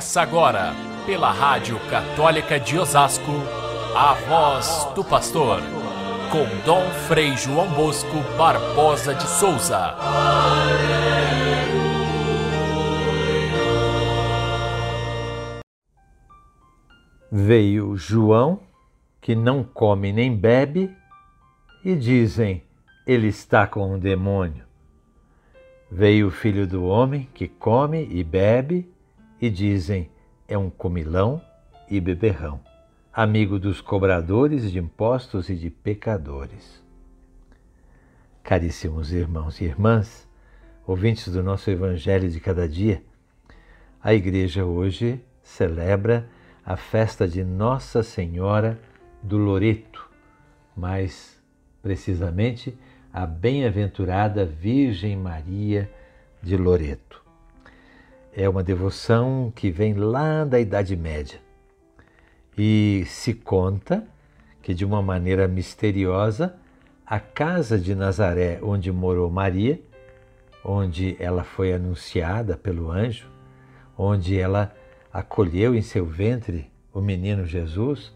Começa agora, pela Rádio Católica de Osasco, a voz do pastor, com Dom Frei João Bosco Barbosa de Souza. Veio João, que não come nem bebe, e dizem: ele está com um demônio. Veio o filho do homem, que come e bebe, e dizem: é um comilão e beberrão, amigo dos cobradores de impostos e de pecadores. Caríssimos irmãos e irmãs, ouvintes do nosso Evangelho de cada dia, a Igreja hoje celebra a festa de Nossa Senhora do Loreto, mais precisamente a bem-aventurada Virgem Maria de Loreto. É uma devoção que vem lá da Idade Média e se conta que, de uma maneira misteriosa, a casa de Nazaré, onde morou Maria, onde ela foi anunciada pelo anjo, onde ela acolheu em seu ventre o menino Jesus,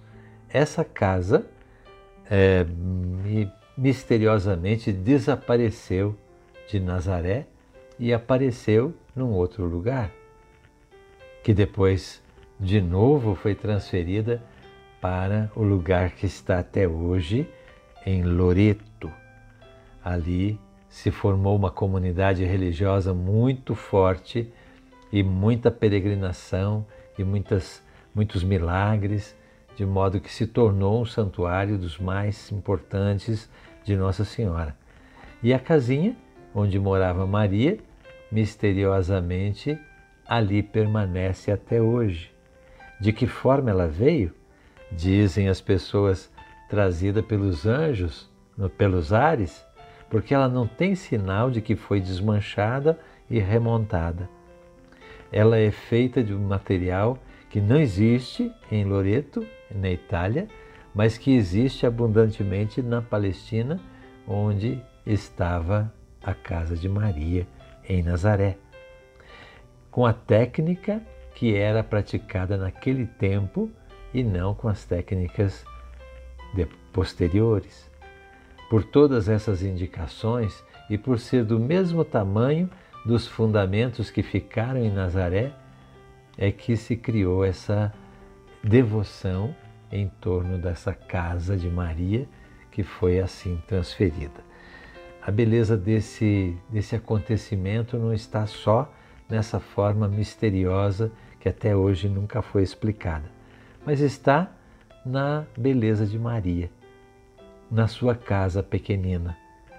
essa casa é, misteriosamente desapareceu de Nazaré e apareceu num outro lugar, que depois de novo foi transferida para o lugar que está até hoje, em Loreto. Ali se formou uma comunidade religiosa muito forte e muita peregrinação e muitas, muitos milagres, de modo que se tornou um santuário dos mais importantes de Nossa Senhora. E a casinha onde morava Maria, misteriosamente, ali permanece até hoje. De que forma ela veio? Dizem as pessoas trazida pelos anjos, pelos ares, porque ela não tem sinal de que foi desmanchada e remontada. Ela é feita de um material que não existe em Loreto, na Itália, mas que existe abundantemente na Palestina, onde estava a casa de Maria, em Nazaré, com a técnica que era praticada naquele tempo e não com as técnicas posteriores. Por todas essas indicações e por ser do mesmo tamanho dos fundamentos que ficaram em Nazaré, é que se criou essa devoção em torno dessa casa de Maria que foi assim transferida. A beleza desse, desse acontecimento não está só nessa forma misteriosa que até hoje nunca foi explicada, mas está na beleza de Maria, na sua casa pequenina,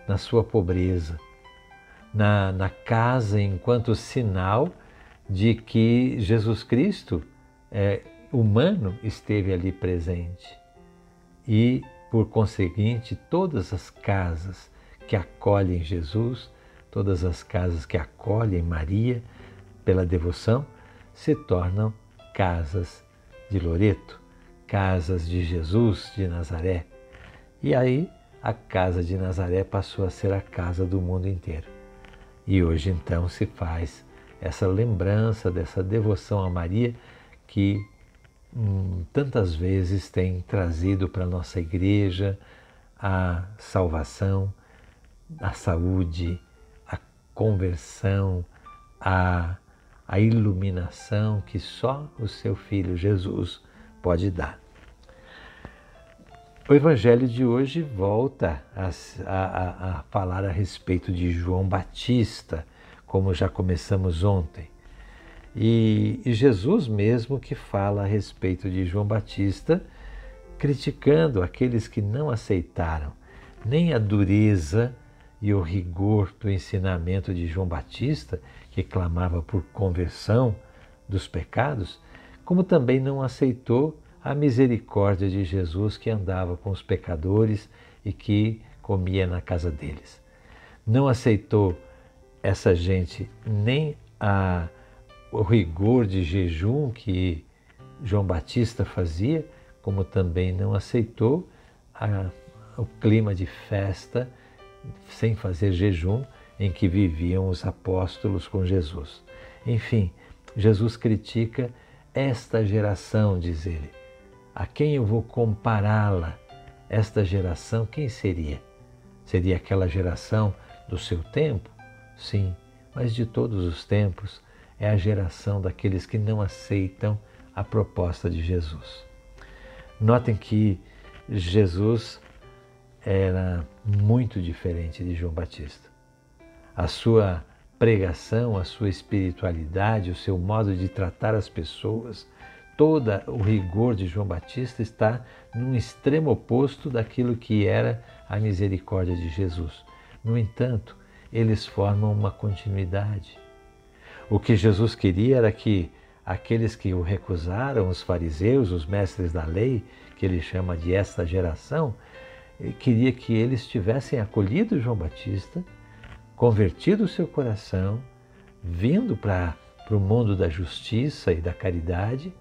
na sua pobreza, na, na casa enquanto sinal de que Jesus Cristo é, humano esteve ali presente. E, por conseguinte, todas as casas que acolhem Jesus, todas as casas que acolhem Maria pela devoção, se tornam casas de Loreto, casas de Jesus de Nazaré. E aí a casa de Nazaré passou a ser a casa do mundo inteiro. E hoje então se faz essa lembrança dessa devoção a Maria que hum, tantas vezes tem trazido para a nossa igreja a salvação, a saúde, a conversão, a, a iluminação que só o seu Filho Jesus pode dar. O Evangelho de hoje volta a, a, a, falar a respeito de João Batista, como já começamos ontem. E, e Jesus mesmo que fala a respeito de João Batista, criticando aqueles que não aceitaram nem a dureza e o rigor do ensinamento de João Batista, que clamava por conversão dos pecados, como também não aceitou a misericórdia de Jesus que andava com os pecadores e que comia na casa deles. Não aceitou essa gente nem a o rigor de jejum que João Batista fazia, como também não aceitou a, o clima de festa sem fazer jejum em que viviam os apóstolos com Jesus. Enfim, Jesus critica esta geração, diz ele. A quem eu vou compará-la? Esta geração, quem seria? Seria aquela geração do seu tempo? Sim, mas de todos os tempos é a geração daqueles que não aceitam a proposta de Jesus. Notem que Jesus era muito diferente de João Batista. A sua pregação, a sua espiritualidade, o seu modo de tratar as pessoas, todo o rigor de João Batista está num extremo oposto daquilo que era a misericórdia de Jesus. No entanto, eles formam uma continuidade. O que Jesus queria era que aqueles que o recusaram, os fariseus, os mestres da lei, que ele chama de esta geração, queria que eles tivessem acolhido João Batista convertido o seu coração, vindo para o mundo da justiça e da caridade,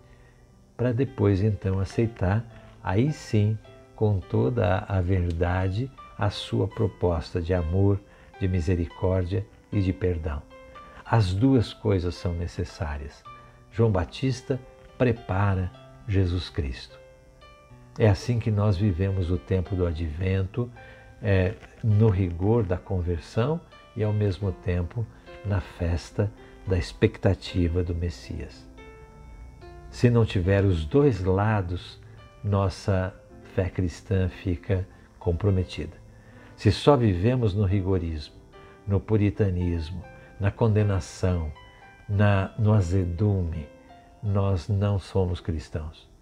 para depois então aceitar, aí sim, com toda a verdade, a sua proposta de amor, de misericórdia e de perdão. As duas coisas são necessárias. João Batista prepara Jesus Cristo. É assim que nós vivemos o tempo do advento, é, no rigor da conversão e ao mesmo tempo na festa da expectativa do Messias. Se não tiver os dois lados, nossa fé cristã fica comprometida. Se só vivemos no rigorismo, no puritanismo, na condenação, na, no azedume, nós não somos cristãos.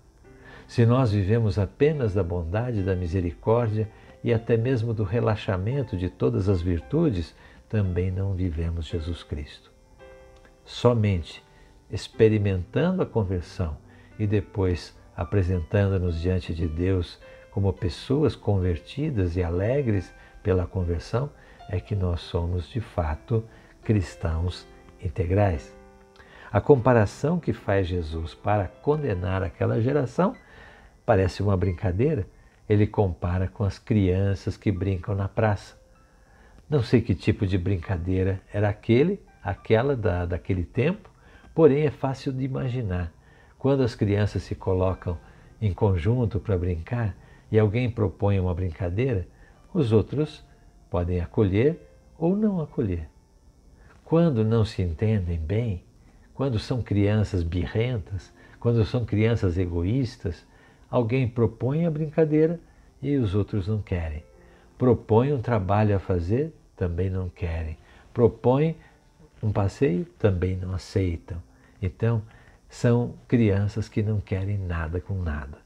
Se nós vivemos apenas da bondade, da misericórdia e até mesmo do relaxamento de todas as virtudes, também não vivemos Jesus Cristo. Somente experimentando a conversão e depois apresentando-nos diante de Deus como pessoas convertidas e alegres pela conversão, é que nós somos de fato cristãos integrais. A comparação que faz Jesus para condenar aquela geração parece uma brincadeira. Ele compara com as crianças que brincam na praça. Não sei que tipo de brincadeira era aquele, aquela da, daquele tempo, porém é fácil de imaginar. Quando as crianças se colocam em conjunto para brincar e alguém propõe uma brincadeira, os outros podem acolher ou não acolher. Quando não se entendem bem, quando são crianças birrentas, quando são crianças egoístas, alguém propõe a brincadeira e os outros não querem. Propõe um trabalho a fazer também não querem. Propõem um passeio, também não aceitam. Então, são crianças que não querem nada com nada.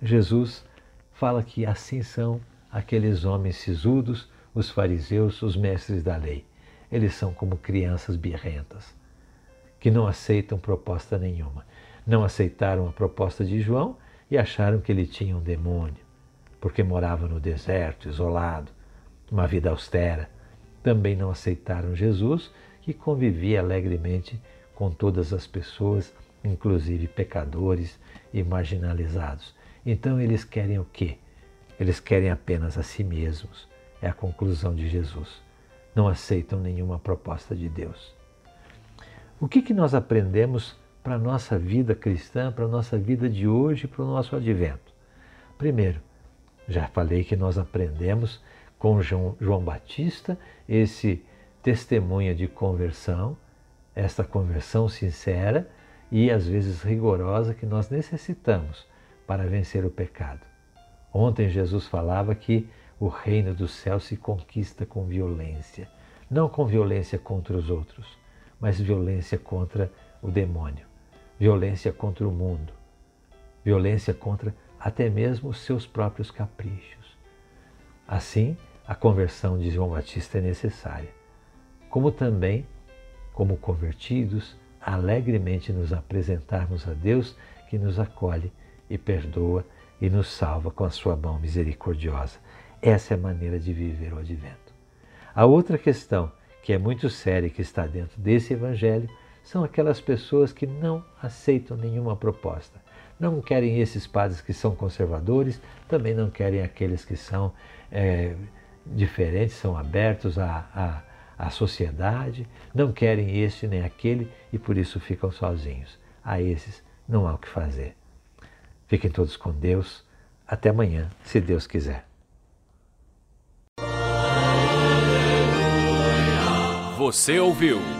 Jesus fala que assim são aqueles homens sisudos, os fariseus, os mestres da lei. Eles são como crianças birrentas, que não aceitam proposta nenhuma. Não aceitaram a proposta de João e acharam que ele tinha um demônio, porque morava no deserto, isolado, uma vida austera também não aceitaram Jesus, que convivia alegremente com todas as pessoas, inclusive pecadores e marginalizados. Então eles querem o quê? Eles querem apenas a si mesmos. É a conclusão de Jesus. Não aceitam nenhuma proposta de Deus. O que, que nós aprendemos para a nossa vida cristã, para a nossa vida de hoje, para o nosso advento? Primeiro, já falei que nós aprendemos com João Batista, esse testemunha de conversão, esta conversão sincera e às vezes rigorosa que nós necessitamos para vencer o pecado. Ontem Jesus falava que o reino do céu se conquista com violência, não com violência contra os outros, mas violência contra o demônio, violência contra o mundo, violência contra até mesmo os seus próprios caprichos. Assim, a conversão de João Batista é necessária, como também, como convertidos, alegremente nos apresentarmos a Deus que nos acolhe e perdoa e nos salva com a sua mão misericordiosa. Essa é a maneira de viver o advento. A outra questão, que é muito séria e que está dentro desse evangelho, são aquelas pessoas que não aceitam nenhuma proposta. Não querem esses padres que são conservadores, também não querem aqueles que são é, diferentes, são abertos à, à, à sociedade, não querem este nem aquele e por isso ficam sozinhos. A esses não há o que fazer. Fiquem todos com Deus. Até amanhã, se Deus quiser. Você ouviu